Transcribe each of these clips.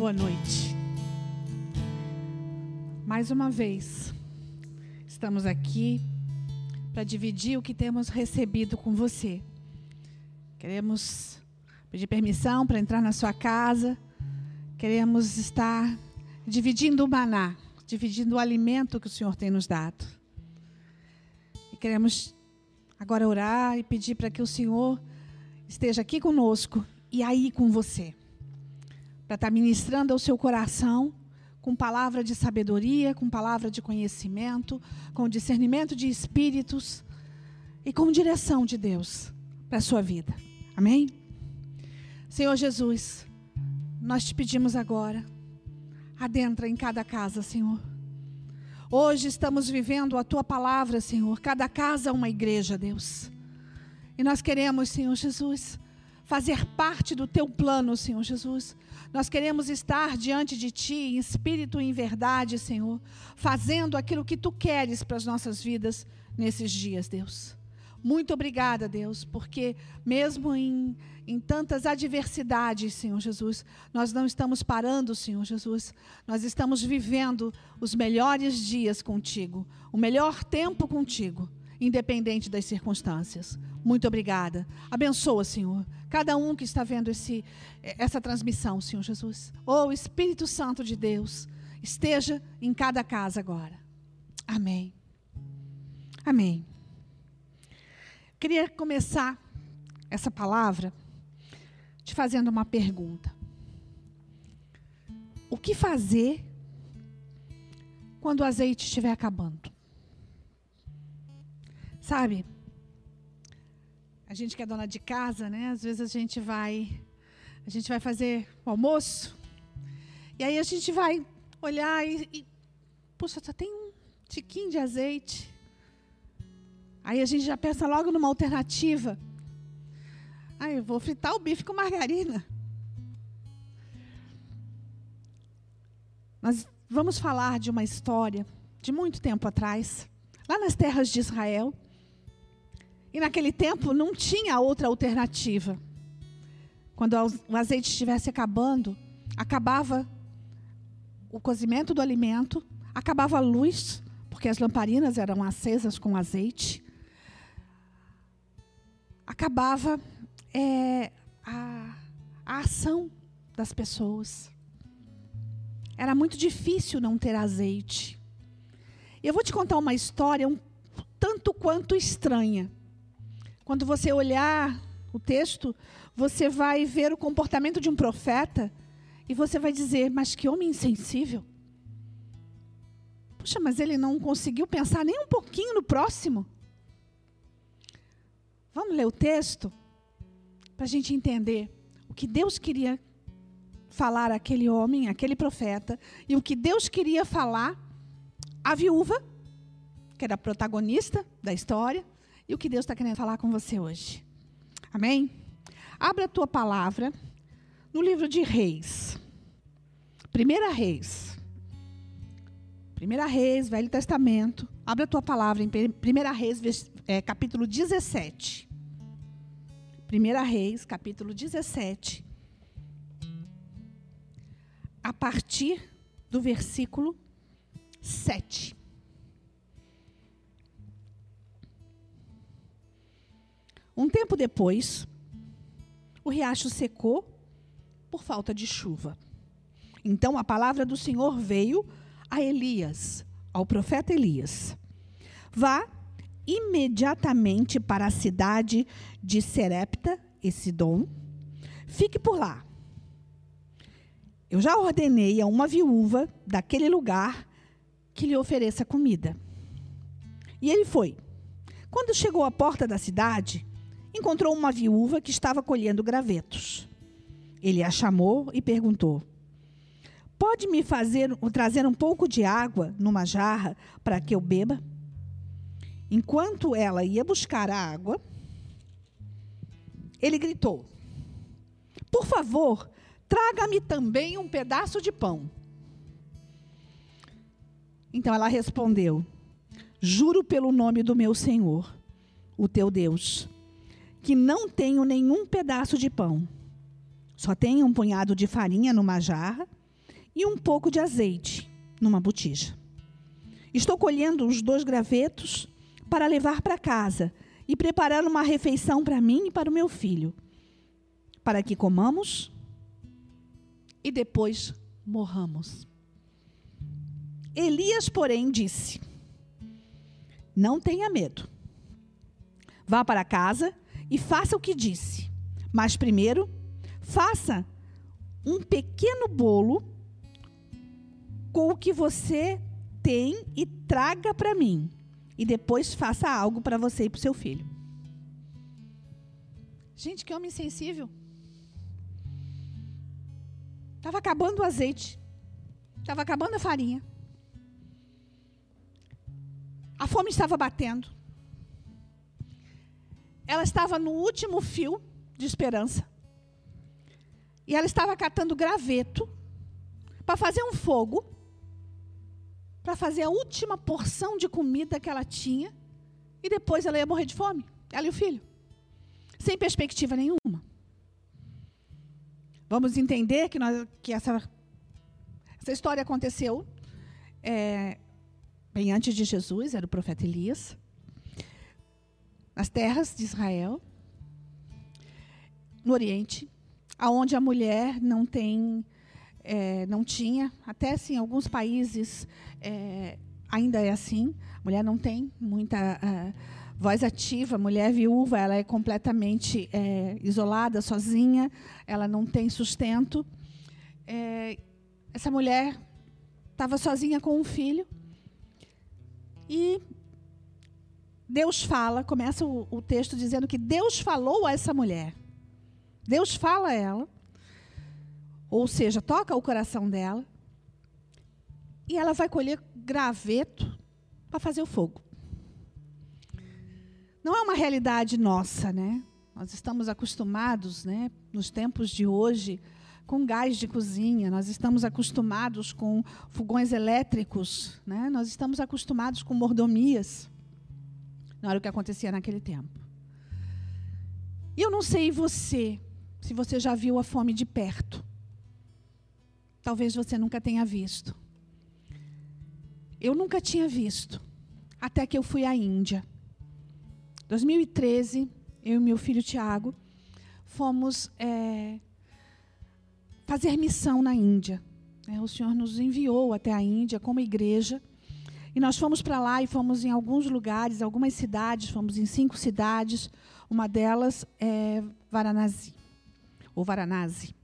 Boa noite. Mais uma vez, estamos aqui para dividir o que temos recebido com você. Queremos pedir permissão para entrar na sua casa. Queremos estar dividindo o maná, dividindo o alimento que o Senhor tem nos dado. E queremos agora orar e pedir para que o Senhor esteja aqui conosco e aí com você para estar tá ministrando ao seu coração com palavra de sabedoria, com palavra de conhecimento, com discernimento de espíritos e com direção de Deus para a sua vida. Amém? Senhor Jesus, nós te pedimos agora, adentra em cada casa, Senhor. Hoje estamos vivendo a tua palavra, Senhor. Cada casa é uma igreja, Deus. E nós queremos, Senhor Jesus, fazer parte do teu plano, Senhor Jesus. Nós queremos estar diante de Ti, em espírito e em verdade, Senhor, fazendo aquilo que Tu queres para as nossas vidas nesses dias, Deus. Muito obrigada, Deus, porque mesmo em, em tantas adversidades, Senhor Jesus, nós não estamos parando, Senhor Jesus, nós estamos vivendo os melhores dias contigo, o melhor tempo contigo, independente das circunstâncias. Muito obrigada. Abençoa, Senhor, cada um que está vendo esse, essa transmissão, Senhor Jesus. Oh, Espírito Santo de Deus esteja em cada casa agora. Amém. Amém. Queria começar essa palavra te fazendo uma pergunta. O que fazer quando o azeite estiver acabando? Sabe? A gente que é dona de casa, né? Às vezes a gente vai, a gente vai fazer o almoço e aí a gente vai olhar e, e puxa, só tem um tiquinho de azeite. Aí a gente já pensa logo numa alternativa. Ah, eu vou fritar o bife com margarina. Nós vamos falar de uma história de muito tempo atrás, lá nas terras de Israel. E naquele tempo não tinha outra alternativa. Quando o azeite estivesse acabando, acabava o cozimento do alimento, acabava a luz, porque as lamparinas eram acesas com azeite. Acabava é, a, a ação das pessoas. Era muito difícil não ter azeite. E eu vou te contar uma história um tanto quanto estranha. Quando você olhar o texto, você vai ver o comportamento de um profeta e você vai dizer: Mas que homem insensível. Puxa, mas ele não conseguiu pensar nem um pouquinho no próximo. Vamos ler o texto para a gente entender o que Deus queria falar àquele homem, àquele profeta, e o que Deus queria falar à viúva, que era a protagonista da história, e o que Deus está querendo falar com você hoje. Amém? Abra a tua palavra no livro de Reis. Primeira Reis. Primeira Reis, Velho Testamento. Abra a tua palavra em Primeira Reis, é, capítulo 17. Primeira Reis, capítulo 17. A partir do versículo 7. Um tempo depois, o riacho secou por falta de chuva. Então a palavra do Senhor veio a Elias, ao profeta Elias: Vá imediatamente para a cidade de Serepta e Sidom. Fique por lá. Eu já ordenei a uma viúva daquele lugar que lhe ofereça comida. E ele foi. Quando chegou à porta da cidade, encontrou uma viúva que estava colhendo gravetos. Ele a chamou e perguntou: Pode me fazer trazer um pouco de água numa jarra para que eu beba? Enquanto ela ia buscar a água, ele gritou: Por favor, traga-me também um pedaço de pão. Então ela respondeu: Juro pelo nome do meu Senhor, o teu Deus que não tenho nenhum pedaço de pão. Só tenho um punhado de farinha numa jarra e um pouco de azeite numa botija. Estou colhendo os dois gravetos para levar para casa e preparar uma refeição para mim e para o meu filho, para que comamos e depois morramos. Elias, porém, disse: Não tenha medo. Vá para casa e faça o que disse. Mas primeiro, faça um pequeno bolo com o que você tem e traga para mim. E depois faça algo para você e para o seu filho. Gente, que homem sensível. Estava acabando o azeite. Estava acabando a farinha. A fome estava batendo. Ela estava no último fio de esperança. E ela estava catando graveto para fazer um fogo, para fazer a última porção de comida que ela tinha, e depois ela ia morrer de fome, ela e o filho, sem perspectiva nenhuma. Vamos entender que, nós, que essa, essa história aconteceu é, bem antes de Jesus, era o profeta Elias, nas terras de Israel, no Oriente, aonde a mulher não tem, é, não tinha, até assim, alguns países é, ainda é assim, a mulher não tem muita uh, voz ativa, mulher viúva, ela é completamente é, isolada, sozinha, ela não tem sustento. É, essa mulher estava sozinha com um filho, e Deus fala, começa o, o, texto dizendo que Deus falou a essa mulher. Deus fala a ela, ou seja, toca o coração dela, e ela vai colher graveto para fazer o fogo. Não é uma realidade nossa, né? Nós estamos acostumados, né, nos tempos de hoje, com gás de cozinha, nós estamos acostumados com fogões elétricos, né? nós estamos acostumados com mordomias. Não era o que acontecia naquele tempo. E eu não sei você, se você já viu a fome de perto. Talvez você nunca tenha visto. Eu nunca tinha visto, até que eu fui à Índia. 2013, eu e meu filho Tiago fomos é, fazer missão na Índia. É, o Senhor nos enviou até a Índia como igreja. E nós fomos para lá e fomos em alguns lugares, algumas cidades, fomos em cinco cidades. Uma delas é Varanasi, ou Varanasi.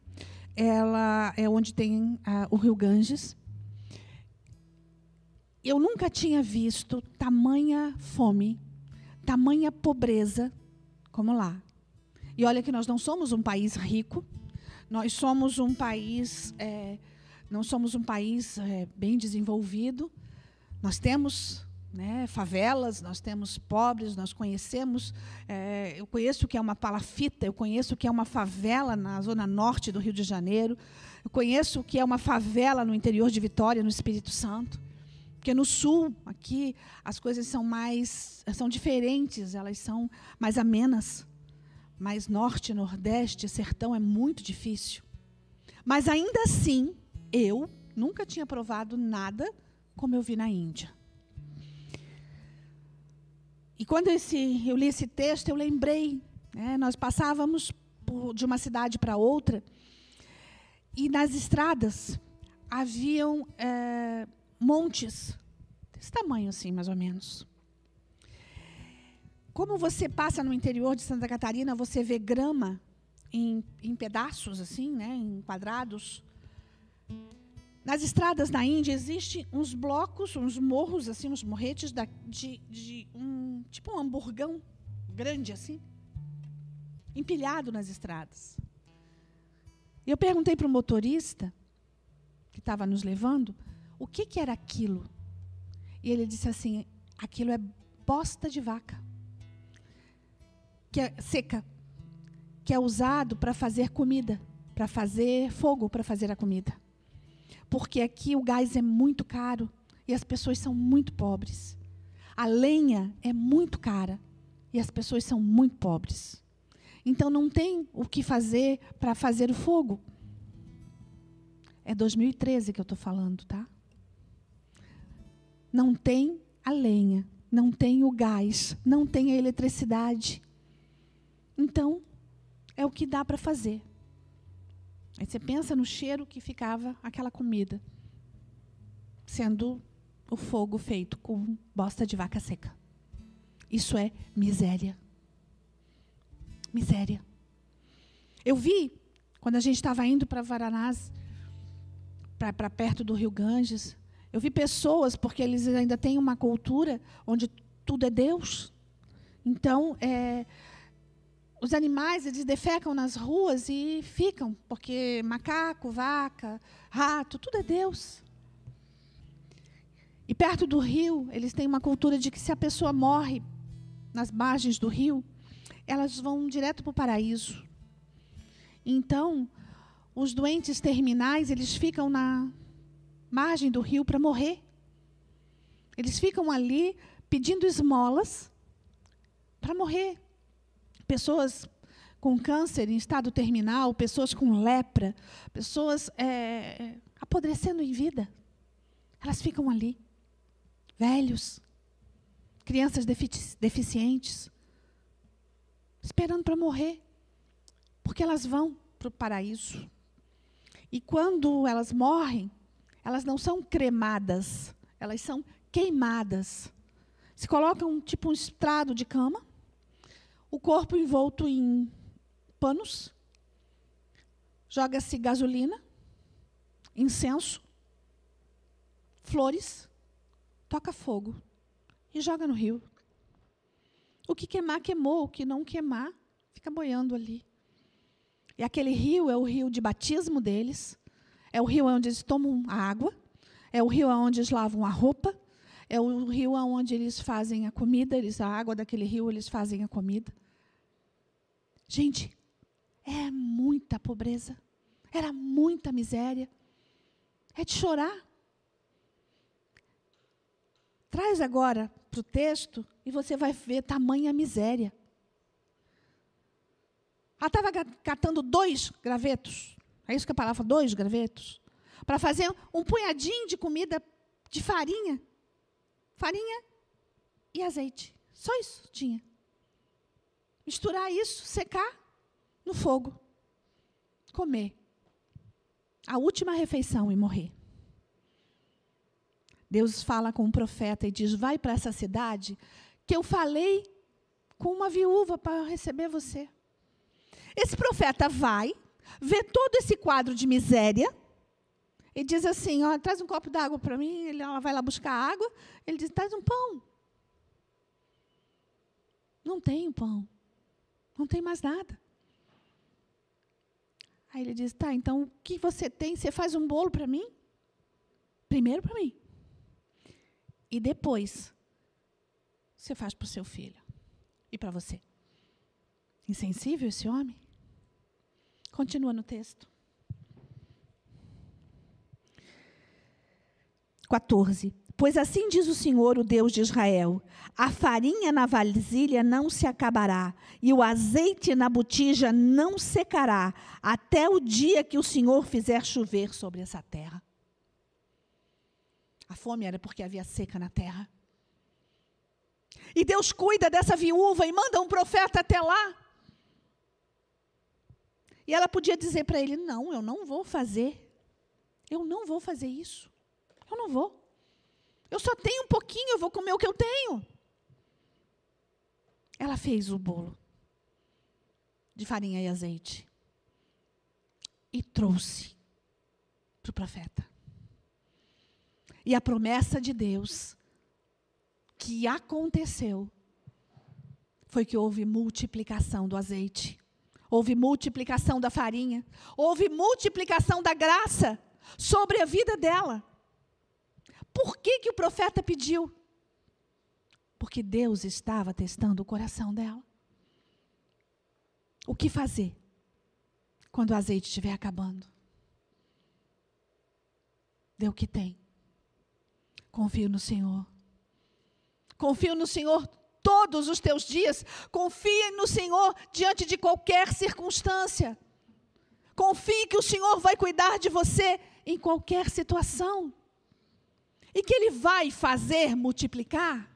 Ela é onde tem uh, o rio Ganges. Eu nunca tinha visto tamanha fome, tamanha pobreza como lá. E olha que nós não somos um país rico, nós somos um país, é, não somos um país é, bem desenvolvido. Nós temos né, favelas, nós temos pobres, nós conhecemos. É, eu conheço o que é uma palafita, eu conheço o que é uma favela na zona norte do Rio de Janeiro. Eu conheço o que é uma favela no interior de Vitória, no Espírito Santo. Porque no sul, aqui, as coisas são mais, são diferentes, elas são mais amenas. Mas norte, nordeste, sertão é muito difícil. Mas ainda assim, eu nunca tinha provado nada como eu vi na Índia. E quando esse, eu li esse texto, eu lembrei, né, nós passávamos por, de uma cidade para outra, e nas estradas haviam é, montes, desse tamanho assim, mais ou menos. Como você passa no interior de Santa Catarina, você vê grama em, em pedaços, assim, né, em quadrados. Nas estradas na Índia existem uns blocos, uns morros, assim, uns morretes da, de, de um tipo um hamburgão grande assim, empilhado nas estradas. E eu perguntei para o motorista que estava nos levando o que, que era aquilo. E ele disse assim: aquilo é bosta de vaca que é seca, que é usado para fazer comida, para fazer fogo, para fazer a comida. Porque aqui o gás é muito caro e as pessoas são muito pobres. A lenha é muito cara e as pessoas são muito pobres. Então não tem o que fazer para fazer o fogo. É 2013 que eu estou falando, tá? Não tem a lenha, não tem o gás, não tem a eletricidade. Então, é o que dá para fazer. Aí você pensa no cheiro que ficava aquela comida, sendo o fogo feito com bosta de vaca seca. Isso é miséria. Miséria. Eu vi, quando a gente estava indo para Varanasi, para perto do Rio Ganges, eu vi pessoas, porque eles ainda têm uma cultura onde tudo é Deus. Então, é, os animais, eles defecam nas ruas e ficam, porque macaco, vaca, rato, tudo é Deus. E perto do rio, eles têm uma cultura de que se a pessoa morre nas margens do rio, elas vão direto para o paraíso. Então, os doentes terminais, eles ficam na margem do rio para morrer. Eles ficam ali pedindo esmolas para morrer. Pessoas com câncer em estado terminal, pessoas com lepra, pessoas é, apodrecendo em vida. Elas ficam ali. Velhos, crianças deficientes, esperando para morrer, porque elas vão para o paraíso. E quando elas morrem, elas não são cremadas, elas são queimadas. Se coloca um tipo um estrado de cama, o corpo envolto em panos, joga-se gasolina, incenso, flores, toca fogo e joga no rio. O que queimar, queimou. O que não queimar, fica boiando ali. E aquele rio é o rio de batismo deles, é o rio onde eles tomam a água, é o rio onde eles lavam a roupa, é o rio onde eles fazem a comida, eles, a água daquele rio eles fazem a comida. Gente, é muita pobreza, era muita miséria, é de chorar. Traz agora para o texto e você vai ver tamanha miséria. Ela estava catando dois gravetos. É isso que a palavra dois gravetos? Para fazer um punhadinho de comida de farinha. Farinha e azeite. Só isso tinha. Misturar isso, secar no fogo. Comer. A última refeição e morrer. Deus fala com o profeta e diz: Vai para essa cidade que eu falei com uma viúva para receber você. Esse profeta vai, vê todo esse quadro de miséria e diz assim: ó, traz um copo d'água para mim. Ela vai lá buscar água. Ele diz: traz um pão. Não tem pão. Não tem mais nada. Aí ele diz: tá, então o que você tem? Você faz um bolo para mim? Primeiro para mim. E depois, você faz para o seu filho e para você. Insensível esse homem? Continua no texto. 14. Pois assim diz o Senhor, o Deus de Israel: a farinha na vasilha não se acabará, e o azeite na botija não secará, até o dia que o Senhor fizer chover sobre essa terra. A fome era porque havia seca na terra. E Deus cuida dessa viúva e manda um profeta até lá. E ela podia dizer para ele: Não, eu não vou fazer. Eu não vou fazer isso. Eu não vou. Eu só tenho um pouquinho, eu vou comer o que eu tenho. Ela fez o bolo de farinha e azeite e trouxe para o profeta. E a promessa de Deus que aconteceu foi que houve multiplicação do azeite. Houve multiplicação da farinha, houve multiplicação da graça sobre a vida dela. Por que, que o profeta pediu? Porque Deus estava testando o coração dela. O que fazer quando o azeite estiver acabando? Dê o que tem. Confio no Senhor. Confio no Senhor todos os teus dias. Confie no Senhor diante de qualquer circunstância. Confie que o Senhor vai cuidar de você em qualquer situação. E que Ele vai fazer multiplicar.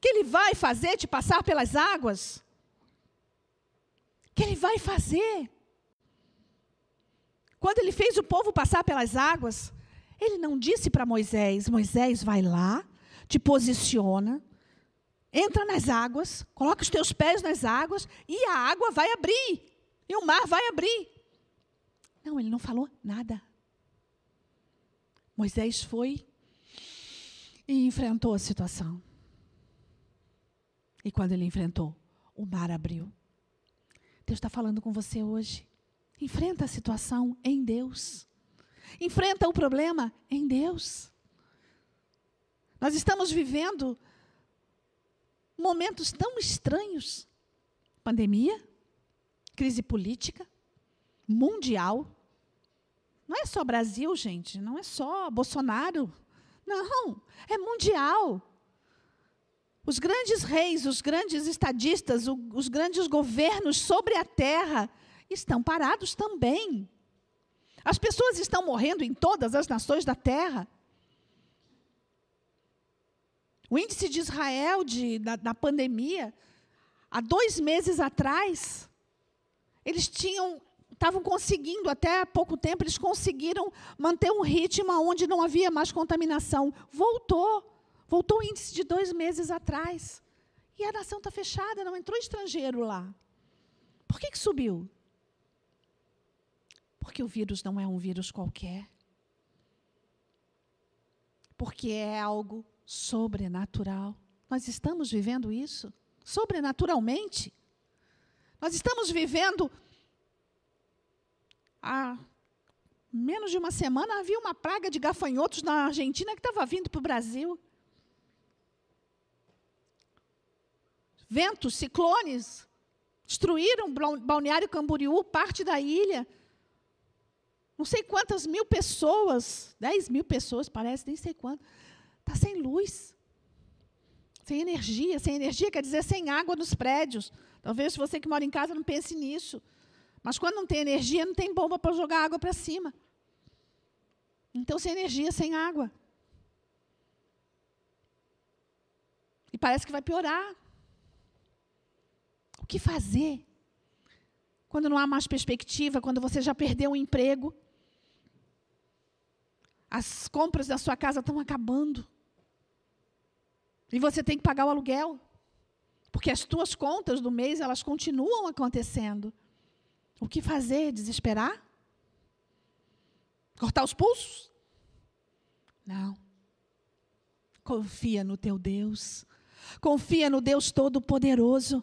Que Ele vai fazer te passar pelas águas. Que Ele vai fazer. Quando Ele fez o povo passar pelas águas, Ele não disse para Moisés: Moisés, vai lá, te posiciona, entra nas águas, coloca os teus pés nas águas e a água vai abrir. E o mar vai abrir. Não, ele não falou nada. Moisés foi e enfrentou a situação. E quando ele enfrentou, o mar abriu. Deus está falando com você hoje. Enfrenta a situação em Deus. Enfrenta o problema em Deus. Nós estamos vivendo momentos tão estranhos pandemia, crise política, mundial. Não é só Brasil, gente, não é só Bolsonaro. Não, é mundial. Os grandes reis, os grandes estadistas, os grandes governos sobre a terra estão parados também. As pessoas estão morrendo em todas as nações da terra. O índice de Israel de, da, da pandemia, há dois meses atrás, eles tinham estavam conseguindo, até há pouco tempo, eles conseguiram manter um ritmo onde não havia mais contaminação. Voltou. Voltou o índice de dois meses atrás. E a nação está fechada, não entrou estrangeiro lá. Por que, que subiu? Porque o vírus não é um vírus qualquer. Porque é algo sobrenatural. Nós estamos vivendo isso sobrenaturalmente. Nós estamos vivendo. Há menos de uma semana havia uma praga de gafanhotos na Argentina que estava vindo para o Brasil. Ventos, ciclones, destruíram Balneário Camboriú, parte da ilha. Não sei quantas mil pessoas, 10 mil pessoas, parece, nem sei quanto, Está sem luz, sem energia. Sem energia quer dizer sem água nos prédios. Talvez você que mora em casa não pense nisso. Mas quando não tem energia, não tem bomba para jogar água para cima. Então, sem energia, sem água. E parece que vai piorar. O que fazer? Quando não há mais perspectiva, quando você já perdeu o emprego, as compras da sua casa estão acabando. E você tem que pagar o aluguel. Porque as tuas contas do mês, elas continuam acontecendo. O que fazer? Desesperar? Cortar os pulsos? Não. Confia no teu Deus. Confia no Deus Todo-Poderoso.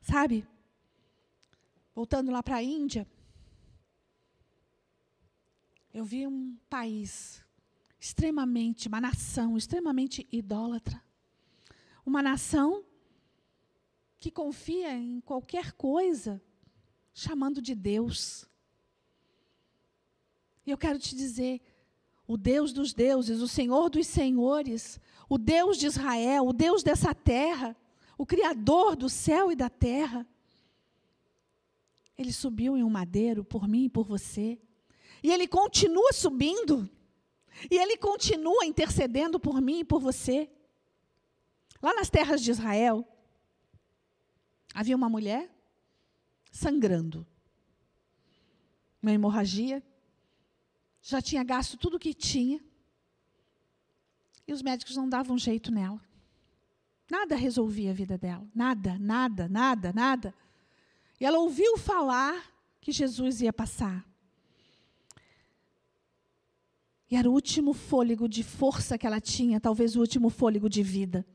Sabe? Voltando lá para a Índia, eu vi um país extremamente, uma nação extremamente idólatra. Uma nação que confia em qualquer coisa, chamando de Deus. E eu quero te dizer, o Deus dos deuses, o Senhor dos senhores, o Deus de Israel, o Deus dessa terra, o Criador do céu e da terra, ele subiu em um madeiro por mim e por você. E ele continua subindo. E ele continua intercedendo por mim e por você. Lá nas terras de Israel, havia uma mulher sangrando. Uma hemorragia. Já tinha gasto tudo o que tinha. E os médicos não davam jeito nela. Nada resolvia a vida dela. Nada, nada, nada, nada. E ela ouviu falar que Jesus ia passar. E era o último fôlego de força que ela tinha, talvez o último fôlego de vida.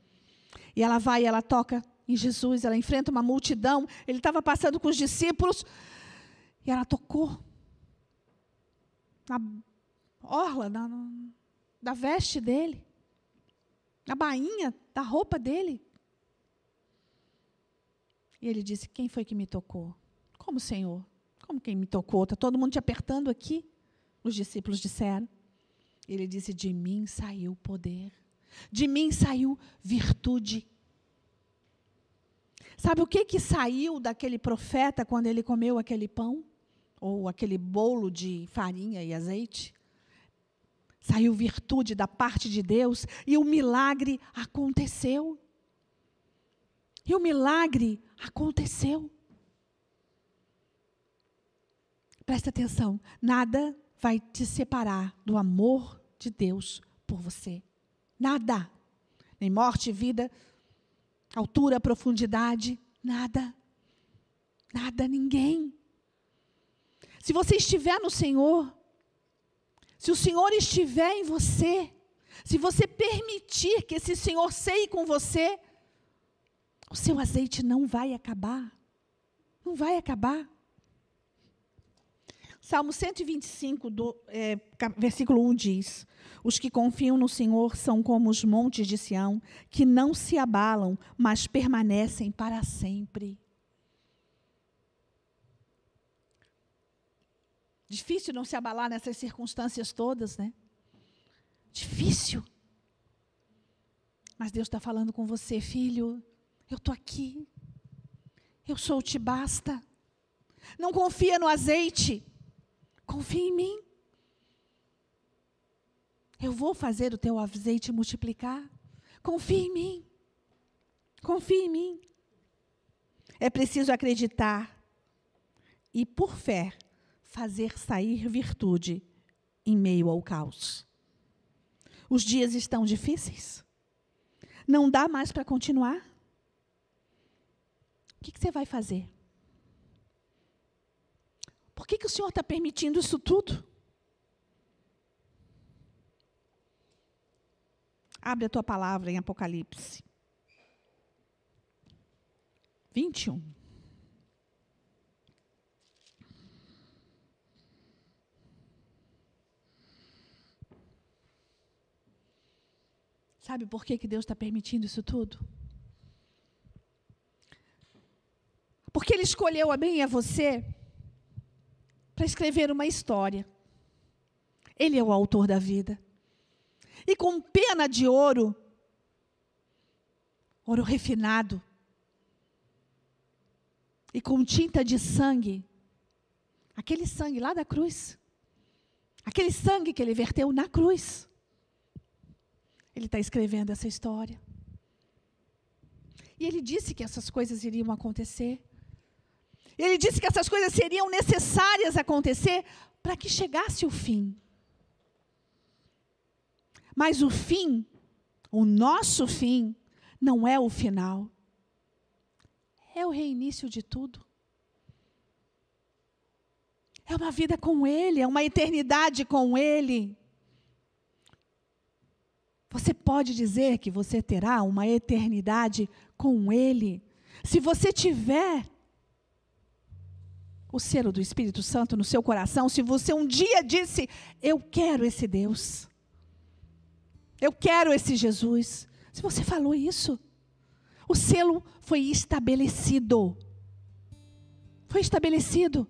E ela vai, ela toca em Jesus, ela enfrenta uma multidão. Ele estava passando com os discípulos e ela tocou na orla na, da veste dele, na bainha da roupa dele. E ele disse: Quem foi que me tocou? Como, Senhor? Como quem me tocou? Está todo mundo te apertando aqui? Os discípulos disseram. Ele disse: De mim saiu poder, de mim saiu virtude. Sabe o que, que saiu daquele profeta quando ele comeu aquele pão? ou aquele bolo de farinha e azeite. Saiu virtude da parte de Deus e o milagre aconteceu. E o milagre aconteceu. Presta atenção, nada vai te separar do amor de Deus por você. Nada. Nem morte, vida, altura, profundidade, nada. Nada, ninguém. Se você estiver no Senhor, se o Senhor estiver em você, se você permitir que esse Senhor seie com você, o seu azeite não vai acabar. Não vai acabar. Salmo 125, do, é, versículo 1 diz: Os que confiam no Senhor são como os montes de Sião, que não se abalam, mas permanecem para sempre. Difícil não se abalar nessas circunstâncias todas, né? Difícil. Mas Deus está falando com você, filho. Eu estou aqui. Eu sou o te basta. Não confia no azeite. Confia em mim. Eu vou fazer o teu azeite multiplicar. Confia em mim. Confia em mim. É preciso acreditar e, por fé, fazer sair virtude em meio ao caos. Os dias estão difíceis? Não dá mais para continuar? O que, que, você vai fazer? Por que, que o Senhor está permitindo isso tudo? Abre a tua palavra em Apocalipse 21. Sabe por que, que Deus está permitindo isso tudo? Porque Ele escolheu a mim e a você para escrever uma história. Ele é o autor da vida. E com pena de ouro, ouro refinado, e com tinta de sangue, aquele sangue lá da cruz, aquele sangue que ele verteu na cruz, ele está escrevendo essa história. E ele disse que essas coisas iriam acontecer. Ele disse que essas coisas seriam necessárias acontecer para que chegasse o fim. Mas o fim, o nosso fim, não é o final. É o reinício de tudo. É uma vida com Ele, é uma eternidade com Ele. Você pode dizer que você terá uma eternidade com Ele, se você tiver o selo do Espírito Santo no seu coração, se você um dia disse: Eu quero esse Deus, eu quero esse Jesus. Se você falou isso, o selo foi estabelecido. Foi estabelecido.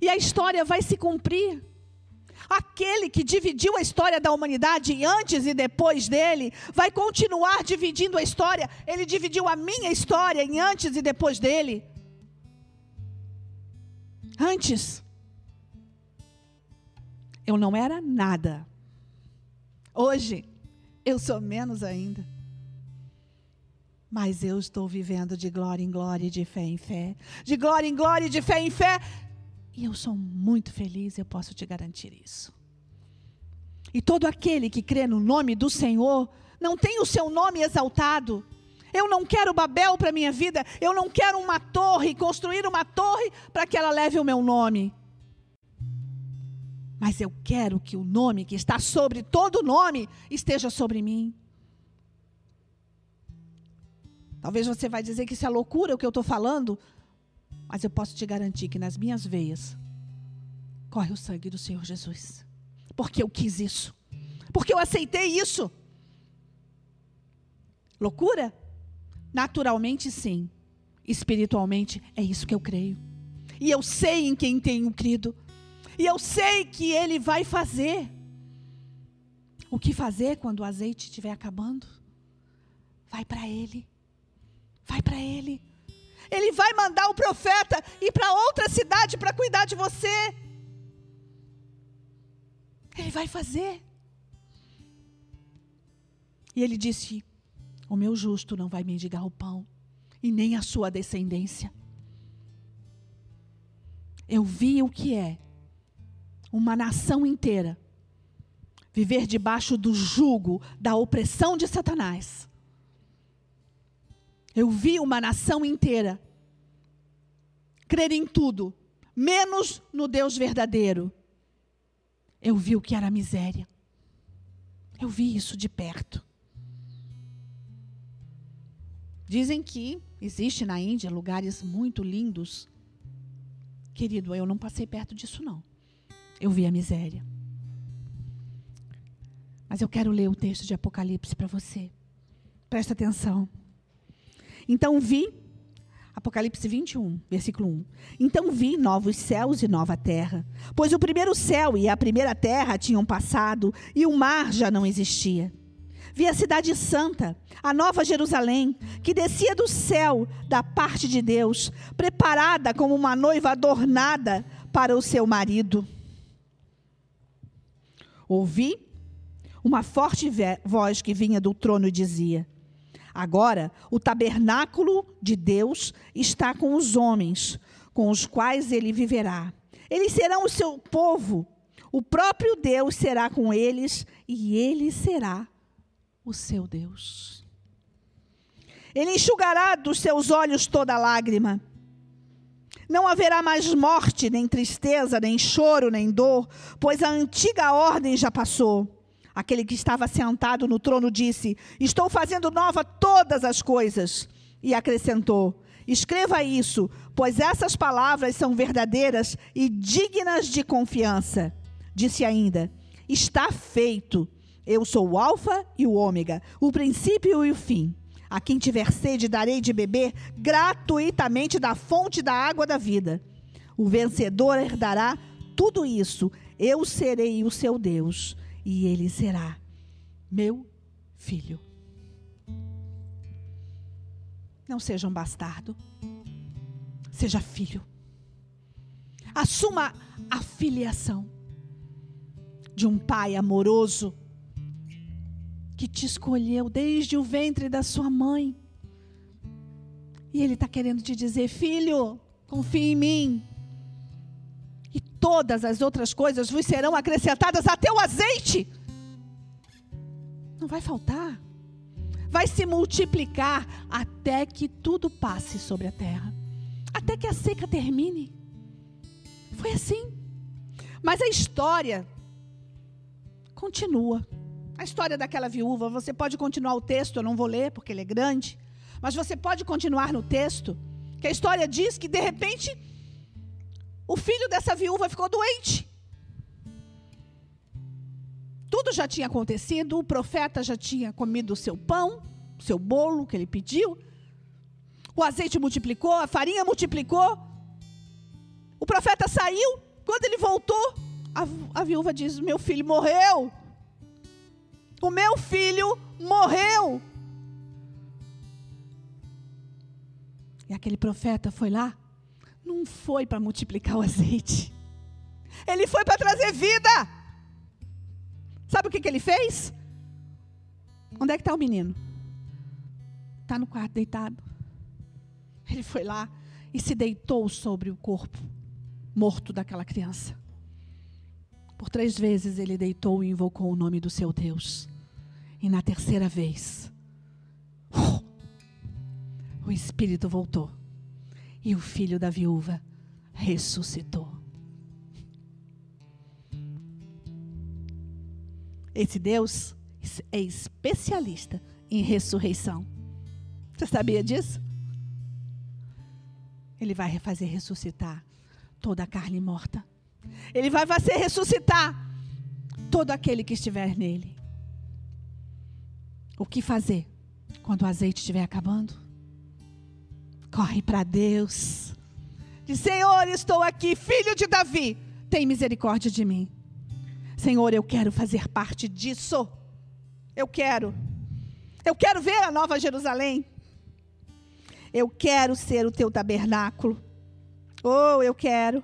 E a história vai se cumprir. Aquele que dividiu a história da humanidade antes e depois dele, vai continuar dividindo a história. Ele dividiu a minha história em antes e depois dele. Antes, eu não era nada. Hoje, eu sou menos ainda. Mas eu estou vivendo de glória em glória, de fé em fé, de glória em glória, de fé em fé, e eu sou muito feliz, eu posso te garantir isso. E todo aquele que crê no nome do Senhor, não tem o seu nome exaltado. Eu não quero Babel para minha vida, eu não quero uma torre, construir uma torre para que ela leve o meu nome. Mas eu quero que o nome que está sobre todo nome esteja sobre mim. Talvez você vai dizer que isso é loucura o que eu estou falando, mas eu posso te garantir que nas minhas veias corre o sangue do Senhor Jesus. Porque eu quis isso. Porque eu aceitei isso. Loucura? Naturalmente, sim. Espiritualmente, é isso que eu creio. E eu sei em quem tenho crido. E eu sei que Ele vai fazer. O que fazer quando o azeite estiver acabando? Vai para Ele. Vai para Ele. Ele vai mandar o profeta ir para outra cidade para cuidar de você. Ele vai fazer. E ele disse: O meu justo não vai mendigar o pão, e nem a sua descendência. Eu vi o que é uma nação inteira viver debaixo do jugo, da opressão de Satanás. Eu vi uma nação inteira crer em tudo, menos no Deus verdadeiro. Eu vi o que era miséria. Eu vi isso de perto. Dizem que existe na Índia lugares muito lindos. Querido, eu não passei perto disso não. Eu vi a miséria. Mas eu quero ler o texto de Apocalipse para você. Presta atenção. Então vi, Apocalipse 21, versículo 1. Então vi novos céus e nova terra, pois o primeiro céu e a primeira terra tinham passado e o mar já não existia. Vi a cidade santa, a nova Jerusalém, que descia do céu da parte de Deus, preparada como uma noiva adornada para o seu marido. Ouvi uma forte voz que vinha do trono e dizia: Agora, o tabernáculo de Deus está com os homens, com os quais ele viverá. Eles serão o seu povo, o próprio Deus será com eles e ele será o seu Deus. Ele enxugará dos seus olhos toda lágrima. Não haverá mais morte, nem tristeza, nem choro, nem dor, pois a antiga ordem já passou. Aquele que estava sentado no trono disse: Estou fazendo nova todas as coisas. E acrescentou: Escreva isso, pois essas palavras são verdadeiras e dignas de confiança. Disse ainda: Está feito. Eu sou o Alfa e o Ômega, o princípio e o fim. A quem tiver sede, darei de beber gratuitamente da fonte da água da vida. O vencedor herdará tudo isso. Eu serei o seu Deus e ele será meu filho. Não seja um bastardo, seja filho. Assuma a filiação de um pai amoroso que te escolheu desde o ventre da sua mãe. E Ele está querendo te dizer: filho, confie em mim. E todas as outras coisas vos serão acrescentadas até o azeite. Não vai faltar. Vai se multiplicar até que tudo passe sobre a terra. Até que a seca termine. Foi assim. Mas a história continua. A história daquela viúva, você pode continuar o texto, eu não vou ler porque ele é grande, mas você pode continuar no texto, que a história diz que de repente o filho dessa viúva ficou doente. Tudo já tinha acontecido, o profeta já tinha comido o seu pão, o seu bolo que ele pediu, o azeite multiplicou, a farinha multiplicou. O profeta saiu, quando ele voltou, a, a viúva diz: Meu filho morreu. O meu filho morreu. E aquele profeta foi lá, não foi para multiplicar o azeite, ele foi para trazer vida. Sabe o que, que ele fez? Onde é que está o menino? Está no quarto deitado. Ele foi lá e se deitou sobre o corpo morto daquela criança. Por três vezes ele deitou e invocou o nome do seu Deus. E na terceira vez, o espírito voltou. E o filho da viúva ressuscitou. Esse Deus é especialista em ressurreição. Você sabia disso? Ele vai fazer ressuscitar toda a carne morta. Ele vai fazer ressuscitar todo aquele que estiver nele. O que fazer quando o azeite estiver acabando? Corre para Deus. Diz: Senhor, estou aqui, filho de Davi, tem misericórdia de mim. Senhor, eu quero fazer parte disso. Eu quero. Eu quero ver a nova Jerusalém. Eu quero ser o teu tabernáculo. Oh, eu quero.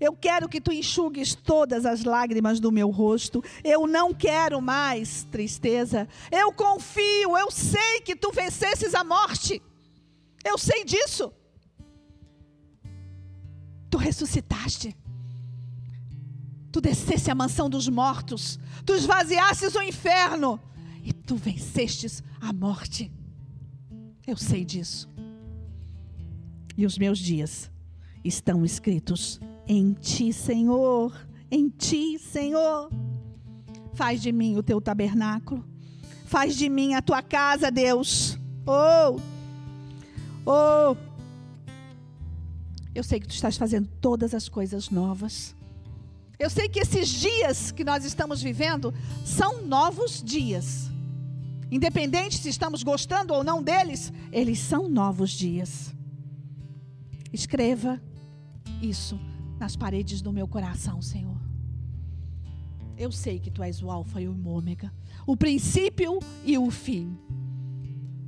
Eu quero que tu enxugues todas as lágrimas do meu rosto. Eu não quero mais tristeza. Eu confio, eu sei que tu vencesses a morte. Eu sei disso. Tu ressuscitaste. Tu descesse a mansão dos mortos. Tu esvaziasses o inferno. E tu vencestes a morte. Eu sei disso. E os meus dias estão escritos em ti, Senhor, em ti, Senhor. Faz de mim o teu tabernáculo. Faz de mim a tua casa, Deus. Oh, oh. Eu sei que tu estás fazendo todas as coisas novas. Eu sei que esses dias que nós estamos vivendo são novos dias. Independente se estamos gostando ou não deles, eles são novos dias. Escreva isso nas paredes do meu coração, Senhor. Eu sei que tu és o Alfa e o Ômega, o princípio e o fim.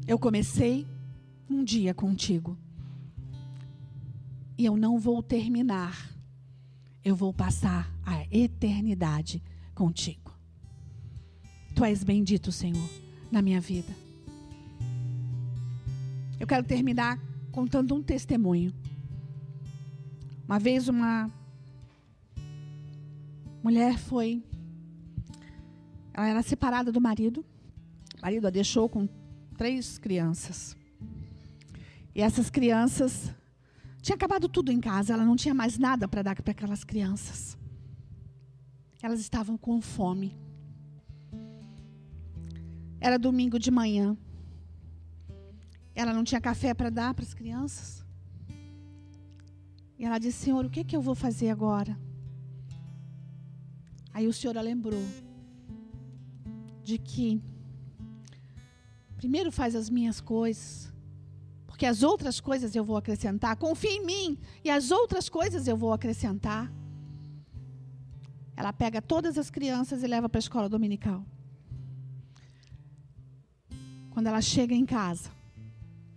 Eu comecei um dia contigo. E eu não vou terminar. Eu vou passar a eternidade contigo. Tu és bendito, Senhor, na minha vida. Eu quero terminar contando um testemunho. Uma vez uma mulher foi. Ela era separada do marido. O marido a deixou com três crianças. E essas crianças. Tinha acabado tudo em casa, ela não tinha mais nada para dar para aquelas crianças. Elas estavam com fome. Era domingo de manhã. Ela não tinha café para dar para as crianças. E ela disse: Senhor, o que, que eu vou fazer agora? Aí o Senhor a lembrou de que primeiro faz as minhas coisas, porque as outras coisas eu vou acrescentar. Confia em mim e as outras coisas eu vou acrescentar. Ela pega todas as crianças e leva para a escola dominical. Quando ela chega em casa,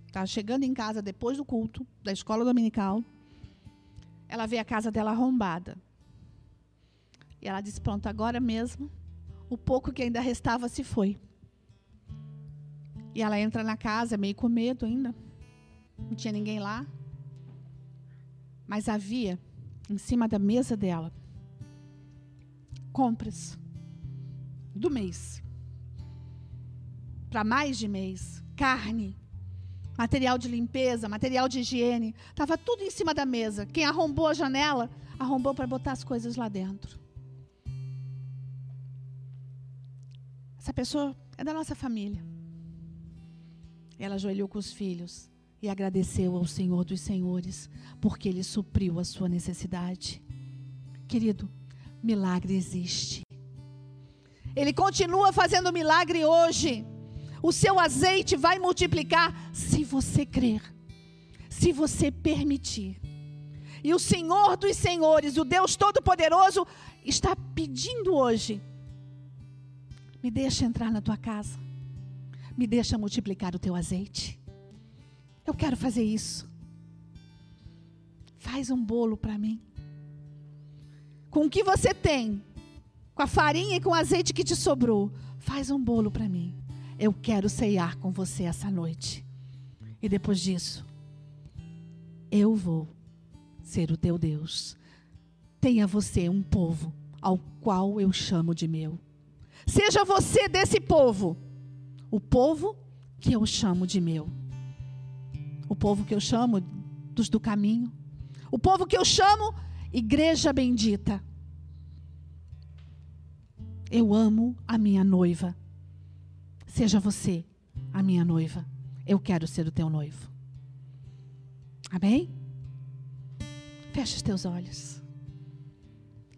está chegando em casa depois do culto da escola dominical, ela vê a casa dela arrombada. E ela diz: Pronto, agora mesmo, o pouco que ainda restava se foi. E ela entra na casa, meio com medo ainda. Não tinha ninguém lá. Mas havia, em cima da mesa dela, compras do mês. Para mais de mês. Carne, material de limpeza, material de higiene, estava tudo em cima da mesa. Quem arrombou a janela, arrombou para botar as coisas lá dentro. Essa pessoa é da nossa família. Ela ajoelhou com os filhos e agradeceu ao Senhor dos Senhores, porque Ele supriu a sua necessidade. Querido, milagre existe. Ele continua fazendo milagre hoje o seu azeite vai multiplicar se você crer, se você permitir. E o Senhor dos Senhores, o Deus Todo-Poderoso, está pedindo hoje: me deixa entrar na tua casa, me deixa multiplicar o teu azeite. Eu quero fazer isso. Faz um bolo para mim. Com o que você tem, com a farinha e com o azeite que te sobrou, faz um bolo para mim. Eu quero ceiar com você essa noite. E depois disso, eu vou ser o teu Deus. Tenha você um povo ao qual eu chamo de meu. Seja você desse povo, o povo que eu chamo de meu. O povo que eu chamo dos do caminho. O povo que eu chamo igreja bendita. Eu amo a minha noiva. Seja você a minha noiva. Eu quero ser o teu noivo. Amém? Feche os teus olhos.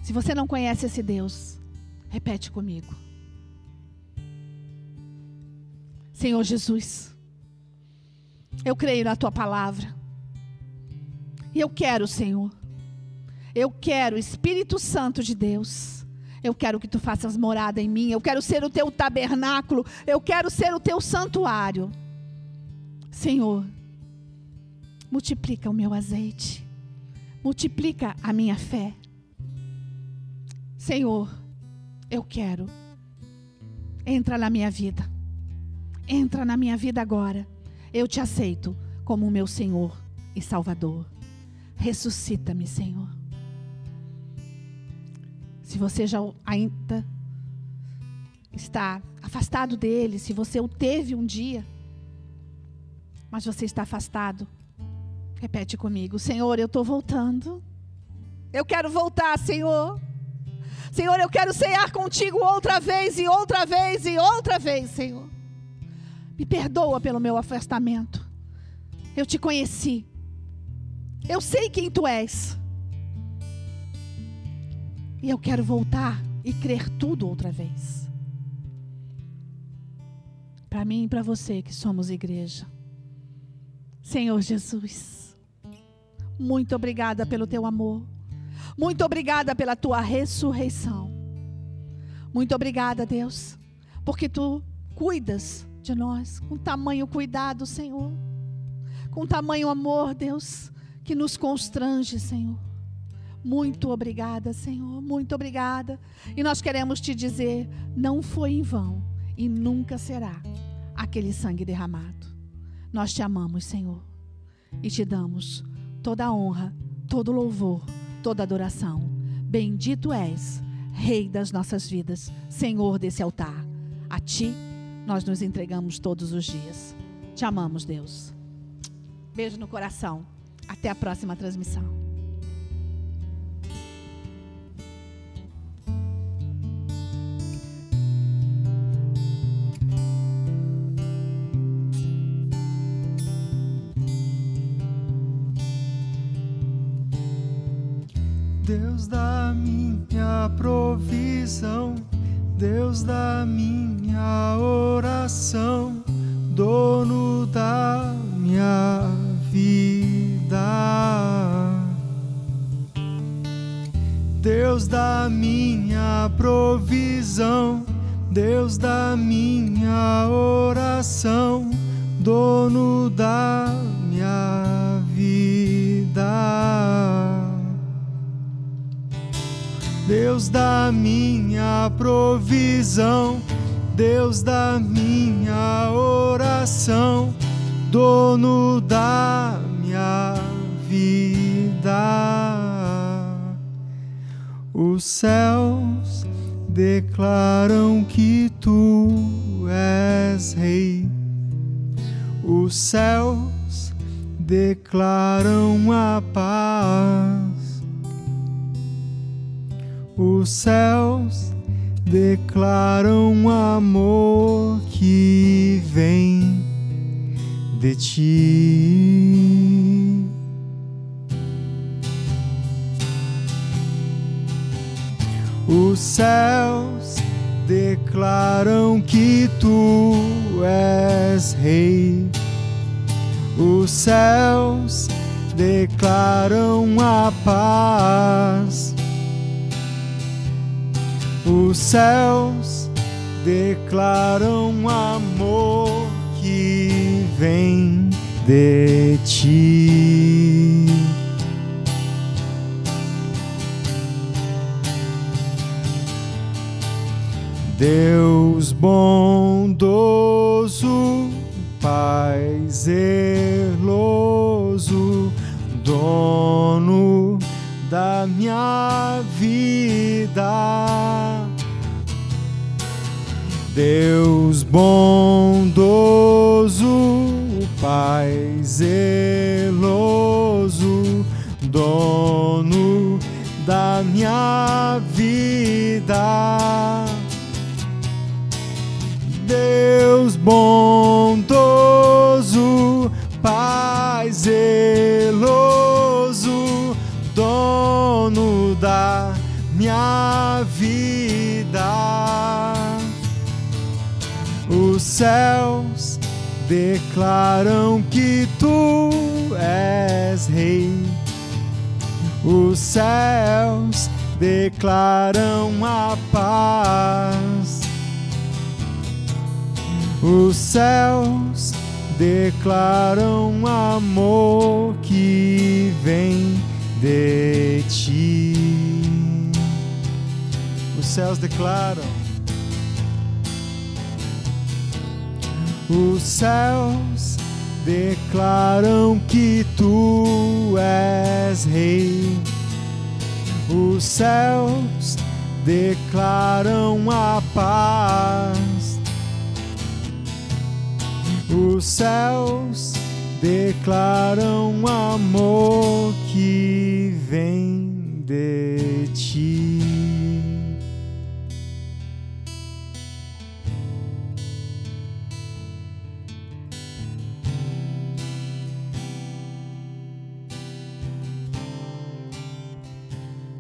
Se você não conhece esse Deus, repete comigo. Senhor Jesus, eu creio na tua palavra. E eu quero, Senhor, eu quero, Espírito Santo de Deus, eu quero que tu faças morada em mim. Eu quero ser o teu tabernáculo. Eu quero ser o teu santuário. Senhor, multiplica o meu azeite, multiplica a minha fé. Senhor, eu quero. Entra na minha vida. Entra na minha vida agora. Eu te aceito como o meu Senhor e Salvador. Ressuscita-me, Senhor. Se você já ainda está afastado dele, se você o teve um dia, mas você está afastado, repete comigo: Senhor, eu estou voltando. Eu quero voltar, Senhor. Senhor, eu quero cear contigo outra vez e outra vez e outra vez, Senhor. Me perdoa pelo meu afastamento. Eu te conheci. Eu sei quem tu és. E eu quero voltar e crer tudo outra vez. Para mim e para você que somos igreja. Senhor Jesus, muito obrigada pelo teu amor. Muito obrigada pela tua ressurreição. Muito obrigada, Deus, porque tu cuidas de nós com tamanho cuidado, Senhor. Com tamanho amor, Deus, que nos constrange, Senhor. Muito obrigada, Senhor. Muito obrigada. E nós queremos te dizer: não foi em vão e nunca será aquele sangue derramado. Nós te amamos, Senhor, e te damos toda a honra, todo louvor toda adoração. Bendito és, Rei das nossas vidas, Senhor desse altar. A Ti nós nos entregamos todos os dias. Te amamos, Deus. Beijo no coração. Até a próxima transmissão. Deus da minha provisão, Deus da minha oração, dono da minha vida. Deus da minha provisão, Deus da minha oração, dono da Deus da minha provisão, Deus da minha oração, dono da minha vida. Os céus declaram que tu és rei. Os céus declaram a paz os céus declaram amor que vem de ti. Os céus declaram que tu és rei. Os céus declaram a paz os céus declaram amor que vem de ti. Deus bondoso, Pai zeloso, dono da minha vida. Deus bondoso, Pai zeloso, dono da minha vida. Deus bondoso, Pai zeloso, dono da minha vida. Céus declaram que tu és rei. Os céus declaram a paz. Os céus declaram amor que vem de ti. Os céus declaram. Os céus declaram que tu és rei. Os céus declaram a paz. Os céus declaram amor que vem de ti.